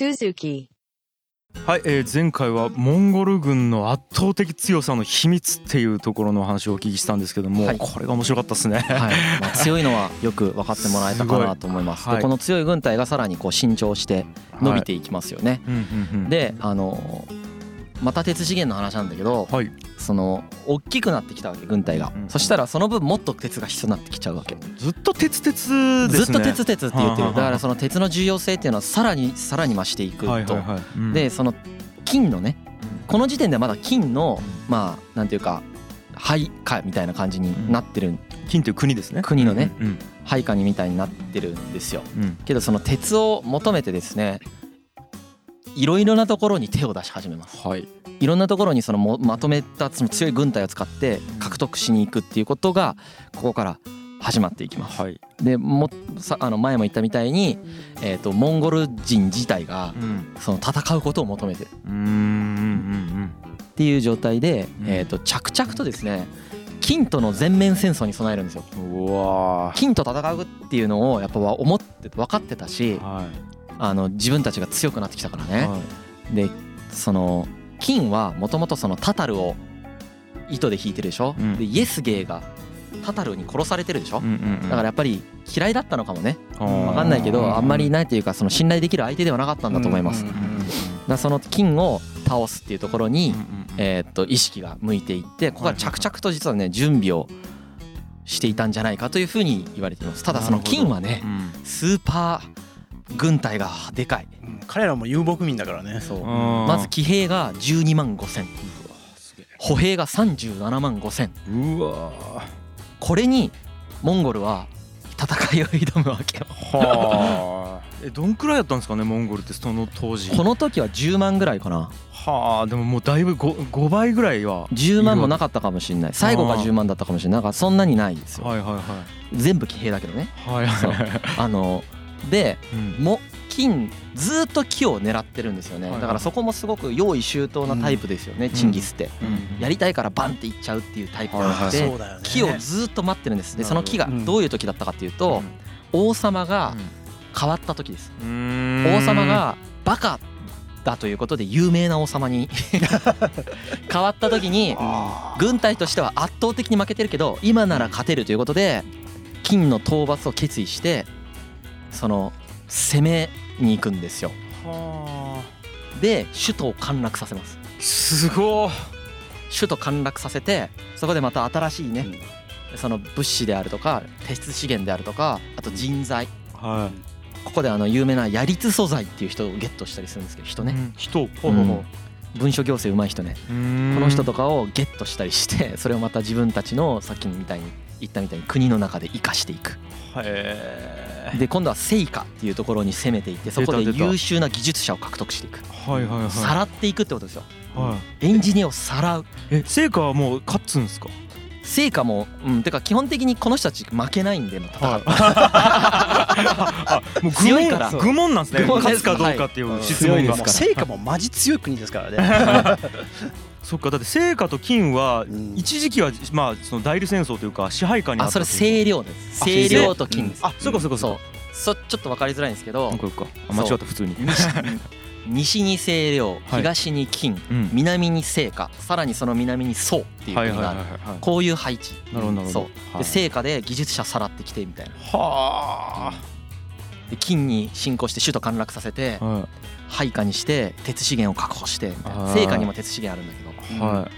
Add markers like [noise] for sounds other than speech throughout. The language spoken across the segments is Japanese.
Suzuki. はい、えー前回はモンゴル軍の圧倒的強さの秘密っていうところのお話をお聞きしたんですけども、はいこれが面白かったですね。はい、まあ、[laughs] 強いのはよく分かってもらえたかなと思います。すごいはいでこの強い軍隊がさらにこう伸長して伸びていきますよね。うんうんうん、であのまた鉄資源の話なんだけどはい、その大きくなってきたわけ軍隊が、うんそしたらその分もっと鉄が必要になってきちゃうわけ、ずっと鉄鉄ですね。ずっと鉄鉄って言ってる。だからその鉄の重要性っていうのはさらにさらに増していくと、でその金のねこの時点ではまだ金のまあなんていうか配下みたいな感じになってる。金という国ですね。国のねうん配下にみたいになってるんですよ。うんうん。けどその鉄を求めてですねいろいろなところに手を出し始めますはい。いろんなところにそのもまとめたその強い軍隊を使って獲得しに行くっていうことがここから始まっていきます。はい。でもさあの前も言ったみたいに、えー、とモンゴル人自体がうんその戦うことを求めてるっていう状態で、うんえー、と着々とですね金との全面戦争に備えるんですよ。金と戦うっていうのをやっぱ思って分かってたしー。はい。あの自分たちが強くなってきたからね。はい。でその金はもともとそのタタルを糸で引いてるでしょ、うん。でイエスゲーがタタルに殺されてるでしょ、うんうんうん。だからやっぱり嫌いだったのかもね。分かんないけどあんまりなんていうかその信頼できる相手ではなかったんだと思います、うんうんうんらその金を倒すっていうところにえーっと意識が向いていってここから着々と実はね準備をしていたんじゃないかというふうに言われています。ただその金はねうん。スーパー軍隊がでかい。うん彼らも遊牧民だからね。そう。まず騎兵が12万5千。すげえ歩兵が37万5千。うわ。これにモンゴルは戦いを挑むわけよ。ーはあ。[laughs] えどんくらいだったんですかねモンゴルってその当時。この時は10万ぐらいかな。はあでももうだいぶ 5, 5倍ぐらいは。10万もなかったかもしれない。最後があー10万だったかもしれない。なんかそんなにないですよ。はいはいはい。全部騎兵だけどね。はいはいはい。あのでうん。も金ずっと木を狙ってるんですよね。だからそこもすごく用意周到なタイプですよねチンギスって。うん。やりたいからバンっていっちゃうっていうタイプなくはいてそうだよね木をずっと待ってるんです。でその木がうん。どういう時だったかっていうと王様が変わった時です。うん。王様がバカだということで有名な王様に [laughs] 変わった時にあ軍隊としては圧倒的に負けてるけど今なら勝てるということで金の討伐を決意してその攻めに行くんですよ。はで首都を陥落させます。あすごい首都陥落させてそこでまた新しいねその物資であるとか鉄資源であるとかあと人材。はここであの有名なヤリツ素材っていう人をゲットしたりするんですけど人いね、うん。人。ほうほうほう。文書行政うまい人ね。ここの人とかをゲットしたりしてそれをまた自分たちのさっきみたいに言ったみたいに国の中で生かしていく。へえで今度は聖火っていうところに攻めていってそこで優秀な技術者を獲得していく。はいはいはい。さらっていくってことですよ。はい。エンジニアをさらう。え成果はもう勝つんですか？聖火もうんてか基本的にこの人たち負けないんでまた。戦う [laughs] あもう強いから。愚問なんですね。勝つかどうかっていううん質問が。[laughs] もう成果もマジ強い国ですからね [laughs] そっかだって成果と金はうん。一時期はまあその代理戦争というか支配下にあったあそれ清涼です。あ清涼と金。ですあそうかそうかそうそう。そちょっと分かりづらいんですけど。間違った普通に。西 [laughs] 西に清涼はい。東に金うん。南に聖火さらにその南に宋っていうはいはい国がある。はいはいはいこういう配置。なるほどなるほど。そう。はい。で聖火で技術者さらってきてみたいな。はで金に侵攻して首都陥落させてあは配下にして鉄資源を確保してみたいな。にも鉄資源あるんだけど。いは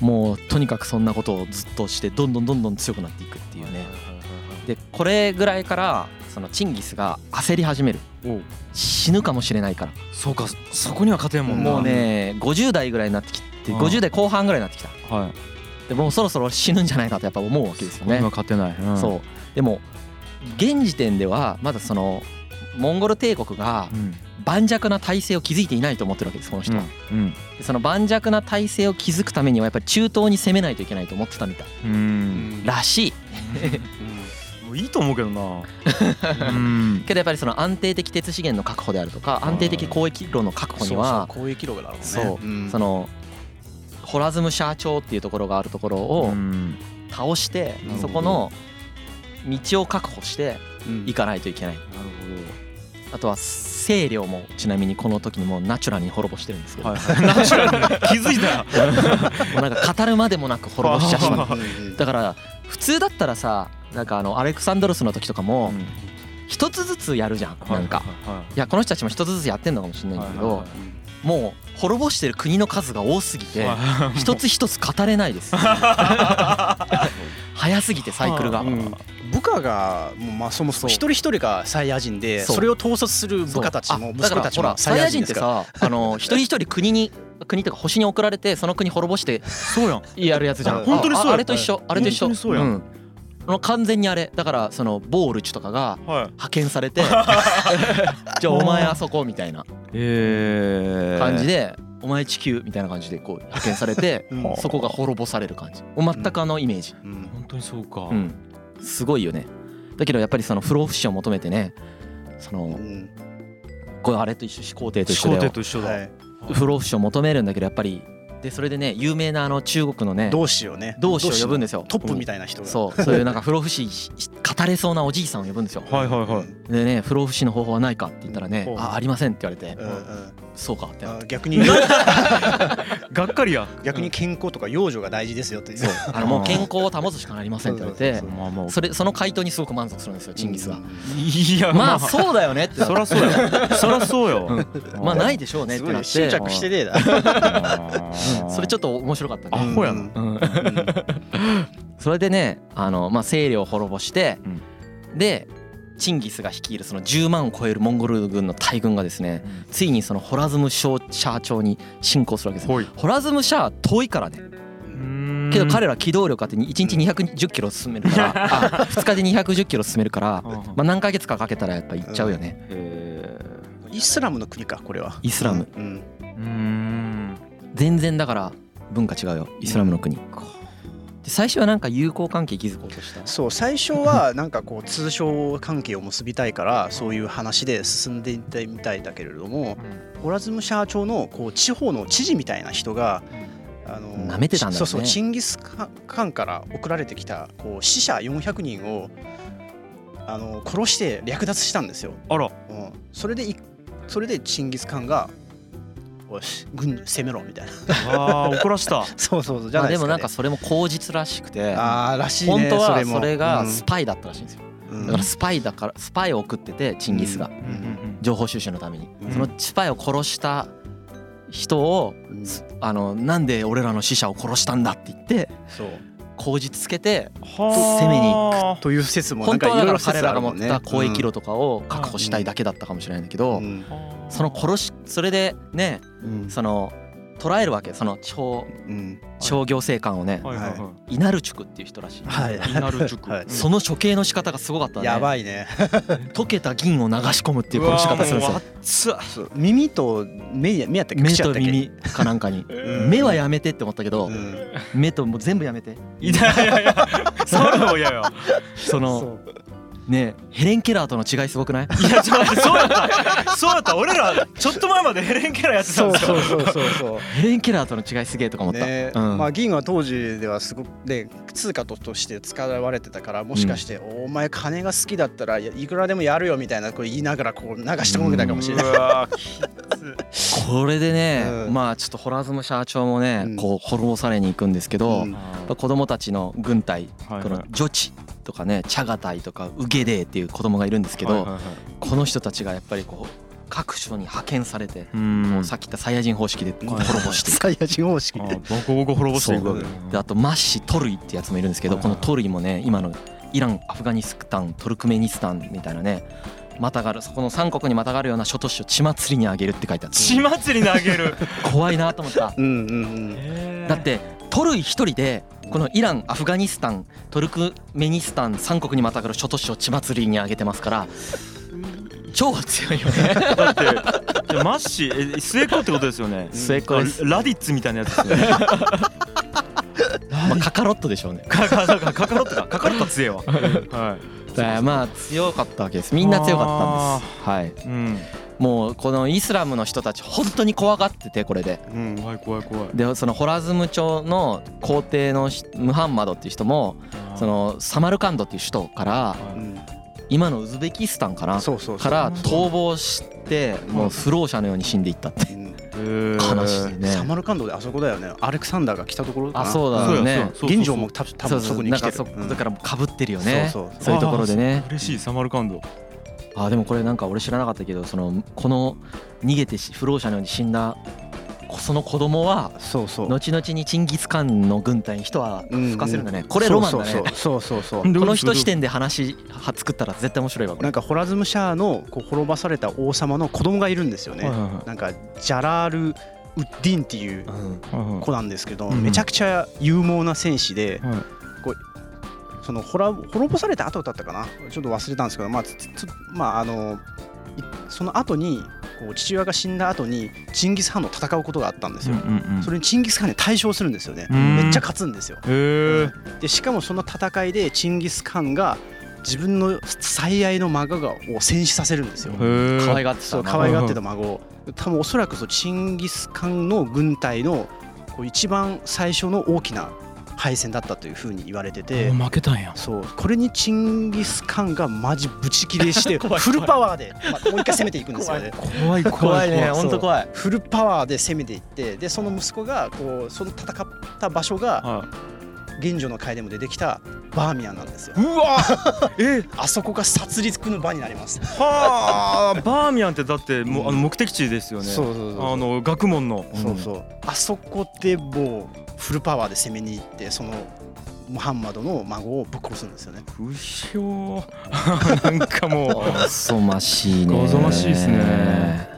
い。もうとにかくそんなことをずっとしてどんどんどんどん強くなっていくっていうね。でこれぐらいからそのチンギスが焦り始める。死ぬかもしれないから。そうかそこには勝てんもんな。もうね50代ぐらいになってきてうん。50代後半ぐらいになってきた。はい。でもうそろそろ死ぬんじゃないかとやっぱ思うわけですよね今勝てないうんそうでも現時点ではまだそのモンゴル帝国がうん。盤石な体制を築いていないと思ってるわけですこの人は、うん。でその盤石な体制を築くためにはやっぱり中東に攻めないといけないと思ってたみたいうん。らしい。もういいと思うけどな。[laughs] うん。けどやっぱりその安定的鉄資源の確保であるとか安定的交易路の確保には交易路があるもんね。そう。うん。そのホラズムシャー町っていうところがあるところをうん。倒してそこの道を確保してうん。いかないといけない。なるあとは清涼もちなみにこの時にもうナチュラルに滅ぼしてるんですけど、はいはい。[laughs] ナチュラルに。気づいたら [laughs] もうなんか語るまでもなく滅ぼしちゃしただから普通だったらさなんかあのアレクサンドロスの時とかも一つずつやるじゃん。なんか。いやこの人たちも一つずつやってんのかもしれないけどもう滅ぼしてる国の数が多すぎて一つ一つ語れないです。[laughs] 早すぎてサイクルが下がもうまあそもそも一人一人がサイヤ人でそれを統率する部下たちもあだから息子たちほらサイヤもサイヤ人ってさあの [laughs] 一人一人国に国とか星に送られてその国滅ぼしてそうやん。やるやつじゃん。本当にそうやああれと一緒。あれと一緒。本当にそうやん。ん。あの完全にあれ。だからそのボールチュとかがはい。派遣されて [laughs] じゃあお前あそこみたいな。えー。感じでお前地球みたいな感じでこう派遣されて [laughs] うん。そこが滅ぼされる感じ。全くあのイメージ。うん。本当にそうか。うんすごいよね。だけどやっぱりその不老不死を求めてねそのうん。これあれと一緒始皇帝と一緒だよ。帝と一緒だ。はい。不老不死を求めるんだけどやっぱりでそれでね有名なあの中国のね同志をね。同志を呼ぶんですよ。トップみたいな人が。そう。そういうなんか不老不死し語れそうなおじいさんを呼ぶんですよ。[laughs] はいはいはい。うんでね不老不死の方法はないかって言ったらねう。んあありませんって言われて。そうかって逆に [laughs] がっかりや。逆に健康とか養生が大事ですよって。そう。あのもう健康を保つしかなりませんって言われて。それその回答にすごく満足するんですよチンギスがいやまあそうだよねって。そりゃそうよ。[laughs] そりゃそうよ。まあないでしょうねってなって。執着してねえだうんそれちょっと面白かったね。アホやな。うん。うん。[laughs] それでねあのまあ清涼を滅ぼしてでチンギスが率いるその10万を超えるモンゴル軍の大軍がですねついにそのホラズムシャー町に侵攻するわけですホラズムシャー遠いからね。けど彼ら機動力あって1日210キロ進めるからあ2日で210キロ進めるから [laughs] まあ何ヶ月かかけたらやっぱ行っちゃうよね。へイスラムの国かこれは。イスラム。うんーうん全然だから文化違うよ。イスラムの国。で最初はなんか友好関係築こうとした？そう最初はなんかこう通商関係を結びたいからそういう話で進んでいったみたいだけれどもホラズムシャー町のこう地方の知事みたいな人があの舐めてたんだね。そうそうチンギス・カンから送られてきたこう死者400人をあの殺して略奪したんですよ。あら。うん、それでいそれでチンギス・カンが「よし軍攻めろ」みたいな。あー怒らした。[laughs] そうそうそうじゃまあでないですか、ね、もなんかそれも口実らしくて。あーらしいね本当はも。それがうん。スパイだったらしいんですよ。うん。だからスパイだからスパイを送っててチンギスが。うん。情報収集のために。うん。そのスパイを殺した人をうん。あのなんで俺らの死者を殺したんだって言ってそう。口実つけては攻めに行く。という説もな本んかいろいろ彼らが持った交易路とかを確保したいだけだったかもしれないんだけどうんその殺しそれでねうん。その捕らえるわけ。その超うん。商業生官をね。はい。はいはイナルチュクっていう人らしい。はい。いイナルチュクはい。その処刑の仕方がすごかったね。やばいね。溶けた銀を流し込むっていう殺し方するんですよ。耳と目や目やったっけ？目と耳かなんかに。うん。目はやめてって思ったけどうん。目ともう全部やめて。いやいやいや。[laughs] 触るのも嫌よ。そのねヘレン・ケラーとの違いすごくない？いやちょっとそうやった。そうやった。俺らちょっと前までヘレン・ケラーやってたんですよ。そうそうそうそうそう。ヘレン・ケラーとの違いすげえとか思った、ねうん。まあ銀は当時ではすごくね通貨ととして使われてたからもしかして、お前金が好きだったらいくらでもやるよみたいなこう言いながらこう流して込んでたかもしれない。うわーきこれでね、うん。まあちょっとホラズム社長もね、うん。こう滅ぼされに行くんですけど、うん子供たちの軍隊、はいはい。この女地とかねチャガタイとかウゲデーっていう子供がいるんですけど、はいはいはい。この人たちがやっぱりこう各所に派遣されて、うん。もうさっき言ったサイヤ人方式で滅ぼしていく。サイヤ人方式あーボコボコ滅ぼしていく。わけそうで。あとマッシトルイってやつもいるんですけど、このトルイもね今のイランアフガニスタントルクメニスタンみたいなねまたがるそこの3国にまたがるような諸都市を血祭りにあげるって書いてあって。血祭りにあげる。怖いなと思った。うんうんうん。だってトルイ一人でこのイランアフガニスタントルクメニスタン3国にまたがる諸都市を血祭りにあげてますから超強いよね。だってじゃあマッシーえ末っ子ってことですよね。末っ子です。あラディッツみたいなやつですよね。[laughs] まあカカロットでしょうね。カカカカカロットかカカロット強えわはいまあ強かったわけですみんな強かったんですはいうんもうこのイスラムの人たち本当に怖がっててこれで。うん怖い怖い怖い。でそのホラズム朝の皇帝のしムハンマドっていう人もそのサマルカンドっていう首都から今のウズベキスタンかな？そうそうそう。から逃亡しってもう不老者のように死んでいったって。うん。悲しいね。サマルカンドであそこだよね。アレクサンダーが来たところあそうだよね現状も多分多分そこに来てる。だからかぶってるよね。そうそう。そういうところでね。嬉しいサマルカンドあでもこれなんか俺知らなかったけどそのこの逃げてし不老者のように死んだその子供はそうそう。後々にチンギス・カンの軍隊に人は吹かせるんだね、うんこれロマンだね。そうそうそうそうそう。[laughs] この人視点で話は作ったら絶対面白いわこれ。なんかホラズムシャーのこう滅ばされた王様の子供がいるんですよね、はいはいはいなんかジャラール・ウッディンっていう子なんですけど、うんめちゃくちゃ勇猛な戦士で、はいその滅滅ぼされた後だったかな？ちょっと忘れたんですけどまあまああのいその後にこう父親が死んだ後にチンギス・ハンの戦うことがあったんですよ、うんうんうん。それにチンギス・ハンに対勝するんですよね、うん。めっちゃ勝つんですよ。でしかもその戦いでチンギス・カンが自分の最愛の孫がを戦死させるんですよ。可愛がってた可愛がってた孫を。多分おそらくそうチンギス・カンの軍隊のこう一番最初の大きな敗戦だったというふうに言われてて負けたんや。そう。これにチンギス・カンがマジブチ切れして [laughs] フルパワーで、まあ、もう一回攻めていくんですよね。怖い怖い。ね。本当怖い。フルパワーで攻めていってでその息子がこうその戦った場所がは現女の会でも出てきたバーミヤンなんですよ。い。うわ [laughs] え？あそこが殺戮の場になります。はあ。[laughs] バーミヤンってだってもうあの目的地ですよね。そうそうそうあの学問の。そうそう。あそこでもうフルパワーで攻めに行ってそのムハンマドの孫をぶっ殺すんですよね。不祥なんかもう。おぞましいね。おぞましいですね。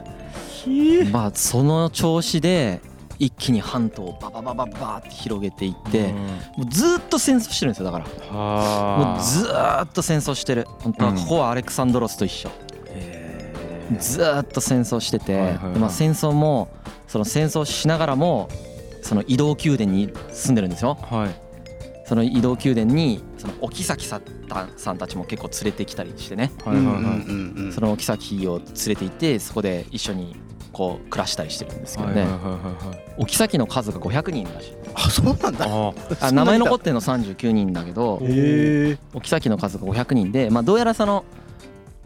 まあその調子で一気に半島をバババババって広げていってもうずーっと戦争してるんですよだから。もはうずーっと戦争してる。本当はうん。ここはアレクサンドロスと一緒。ずーっと戦争してて、はいはいはい。でまあ、戦争もその戦争しながらもその移動宮殿に住んでるんですよ。はい。その移動宮殿にそのお妃さんさんたちも結構連れてきたりしてね。そのお妃を連れて行ってそこで一緒にこう暮らしたりしてるんですけどね。はいはいはいはいお妃の数が500人らしい。あそうなんだ。ああ名前残ってるの39人だけどへえ。お妃の数が500人でまあどうやらその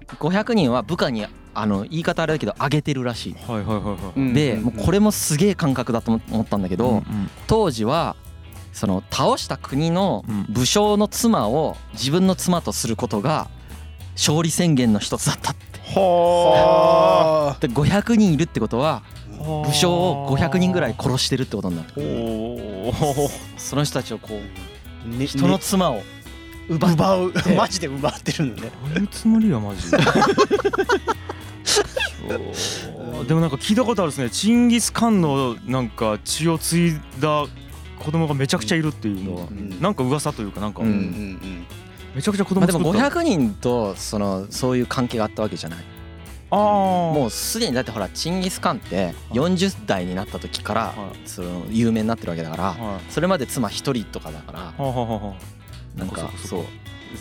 500人は部下にあの言い方あれだけど上げてるらしい。はいはいはいはい。でもうこれもすげえ感覚だと思ったんだけど、うんうん当時はその倒した国のうん。武将の妻を自分の妻とすることが勝利宣言の一つだったって。はで500人いるってことははあ。武将を500人ぐらい殺してるってことになる。おおその人たちをこう人の妻を奪っ奪う。[laughs] マジで奪ってるのね。どういうつもりやマジででもなんか聞いたことあるですね。チンギス・カンのなんか血を継いだ子供がめちゃくちゃいるっていうのは。うん。なんか噂というかなんか。ううんんうん。めちゃくちゃ子まあでも供作った。500人とそのそういう関係があったわけじゃない。ああもうすでにだってほらチンギス・カンって40代になった時からはい。その有名になってるわけだからはい。それまで妻一人とかだからなんか。そう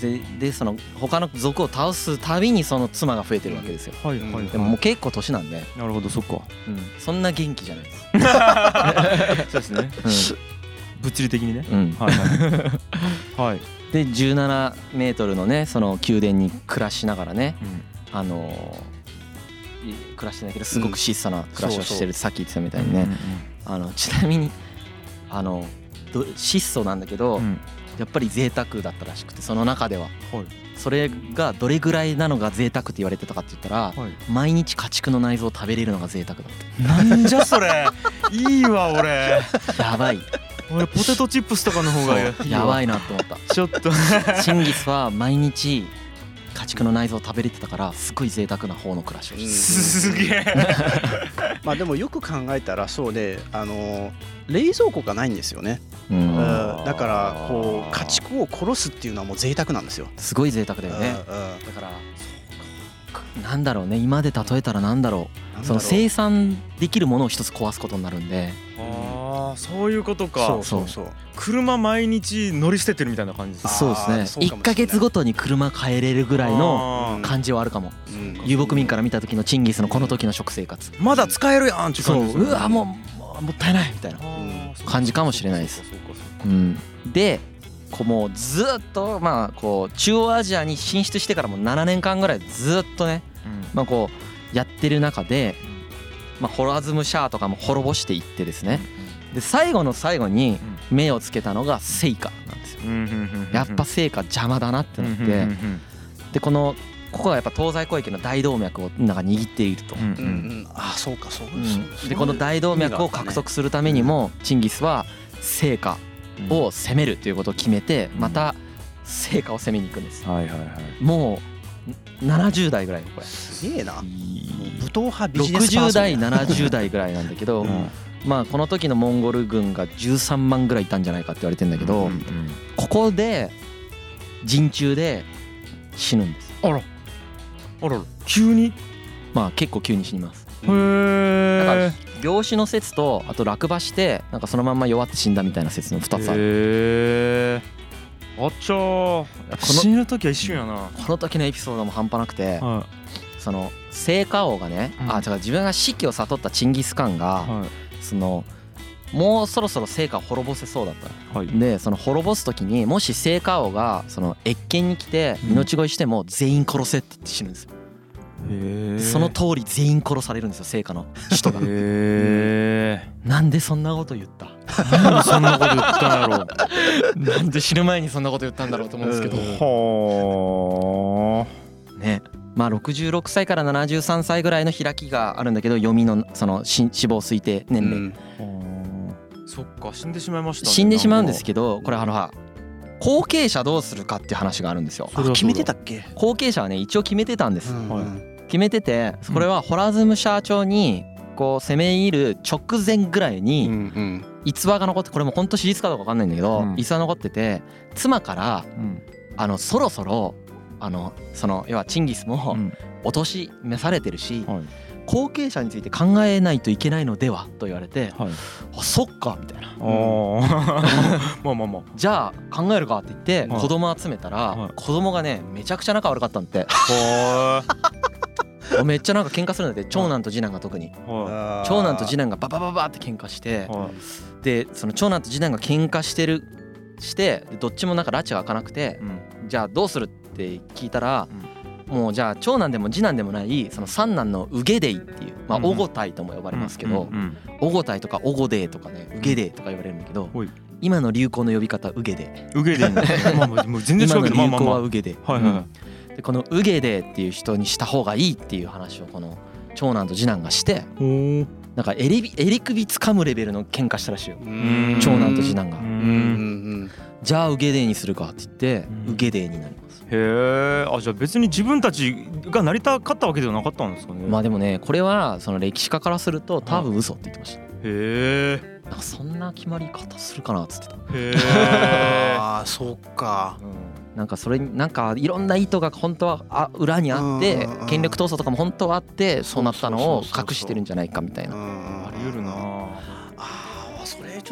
ででその他の族を倒すたびにその妻が増えてるわけですよ。あはいはいはい。でももう結構年なんで、なるほどそっか。そんな元気じゃないです、[laughs] そうですね。物理的にね。うん。うんはいはい。はい。で17メートルのねその宮殿に暮らしながらねうん。あのーい暮らしてんだけどすごく質素な暮らしをしてるってさっき言ってたみたいにね。あのちなみにあのど質素なんだけど、うんうんやっぱり贅沢だったらしくてその中では。はい。それがどれぐらいなのが贅沢って言われてたかって言ったらはい。毎日家畜の内臓を食べれるのが贅沢だっなんじゃそれ。いいわ俺。たやばい。俺ポテトチップスとかの方がいいやばいいなって思った。ちょっと。チンギスは毎日家畜の内臓を食べれてたからすごい贅沢な方の暮らしをしてすげえ。まあでもよく考えたらそうであの冷蔵庫がないんですよね。ううん。んだからこう家畜を殺すっていうのはもう贅沢なんですよ。すごい贅沢だよね。うんうん。だからなんだろうね。今で例えたらなんだろう。そのなんだろう。生産できるものを一つ壊すことになるんで。ああそういうことか。そうそうそう。車毎日乗り捨ててるみたいな感じ。ですそうですね。そうかもしれない。1ヶ月ごとに車変えれるぐらいの感じはあるかも。うん。遊牧民から見た時のチンギスのこの時の食生活。まだ使えるやんっていうそ感じですね。う。うわもうもったいないみたいな感じかもしれないです。そうん。でこうもうずっとまあこう中央アジアに進出してからも7年間ぐらいずっとねまあこうやってる中で、まあ、ホラズムシャーとかも滅ぼしていってですね。で最後の最後に目をつけたのがセイカなんですよ。やっぱセイカ邪魔だなってなって。でこのここがやっぱ東西交易の大動脈をなんか握っていると、うんうん、あそうかそう、うん、でこの大動脈を獲得するためにもチンギスは聖火を攻めるということを決めてまた聖火を攻めに行くんです、はいはいはい、もう70代ぐらいこれすげえな。武闘派ビジネス60代70代ぐらいなんだけど、うん。まあこの時のモンゴル軍が13万ぐらいいたんじゃないかって言われてんだけど、ここで陣中で死ぬんです。あらあら急に？まあ結構急に死にます。へえ病死の説とあと落馬してなんかそのまんま弱って死んだみたいな説の2つある。へえあっちゃー。死ぬ時は一瞬やな。この時のエピソードも半端なくて、はその聖火王がね、うん。あだから自分が死期を悟ったチンギス・カンが、いはい。そのもうそろそろ聖火を滅ぼせそうだった。はい。でその滅ぼす時にもし聖火王がその謁見に来てうん。命乞いしても全員殺せって言って死ぬんですよ、へえその通り全員殺されるんですよ聖火の人が。なんでそんなこと言った？なんでそんなこと言ったんやろ [laughs] なんで死ぬ前にそんなこと言ったんだろうと思うんですけど。はね。まあ66歳から73歳ぐらいの開きがあるんだけど読みのその死死亡推定年齢、うん。あそっか死んでしまいましたね死んでしまうんですどけどこれあの後継者どうするかっていう話があるんですよ。決めてたっけ？後継者はね一応決めてたんです、うんはい決めててこれはホラズムシャー町にこう攻め入る直前ぐらいうんにうん。逸話が残ってこれも本当史実かどうか分かんないんだけどうん。逸話残ってて妻からうん。あのそろそろあのその要はチンギスもうん。お年召されてるしはい後継者について考えないといけないのではと言われてはい。あそっかみたいな。まあまあまあ。じゃあ考えるかって言ってはい。子供集めたはい。ら子供がねめちゃくちゃ仲悪かったんだって。は [laughs] めっちゃなんか喧嘩するんだって。長男と次男が特に。長男と次男がババババって喧嘩してでその長男と次男が喧嘩してるしてでどっちもなんか拉致が開かなくてじゃあどうするって聞いたらもうじゃあ長男でも次男でもないその三男のウゲデイっていうまあうんオゴタイとも呼ばれますけどオゴタイとかオゴデイとかねウゲデイとか言われるんだけど今の流行の呼び方ウゲデイ。うん受けてんのまあまあもう全然違今の流うけどまあまあ行まあ。はウゲデイ。[laughs] でこのウゲデっていう人にした方がいいっていう話をこの長男と次男がしてなんか襟び襟首掴むレベルの喧嘩したらしいよ。うん。長男と次男が。じゃあウゲデーにするかって言ってうん。ウゲデーになりますへえあじゃあ別に自分たちがなりたかったわけではなかったんですかね。まあでもねこれはその歴史家からすると多分嘘って言ってました。へえなんかそんな決まり方するかなっつってた。へえ [laughs] ああそっか。なんかそれになんかいろんな意図が本当はあ裏にあってうんうんうん。権力闘争とかも本当はあってそうなったのを隠してるんじゃないかみたいな。あり得るな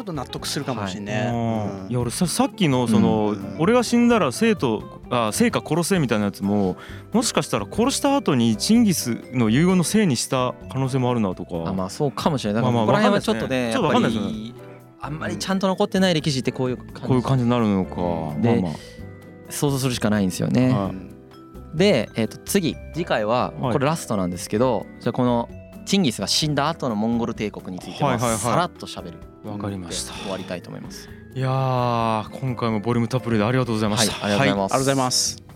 ちょっと納得するかもしれあない。ーいや俺ささっきのその、うん。俺が死んだら生徒あ生家殺せみたいなやつももしかしたら殺した後にチンギスの遺言のせいにした可能性もあるなとか。あまあそうかもしれない。だからまあここらまあ辺はちょっとねわやっぱかんないですね。りあんまりちゃんと残ってない歴史ってこういう感じこういう感じになるのか。でまあま想像するしかないんですよね。はで、えー、と次次回ははい。これラストなんですけど、じゃあこのチンギスが死んだ後のモンゴル帝国についてはいはいはい。はさらっと喋る。あわかりました、終わりたいと思います。いやー今回もボリュームたっぷりでありがとうございました、はいありがとうございますありがとうございます。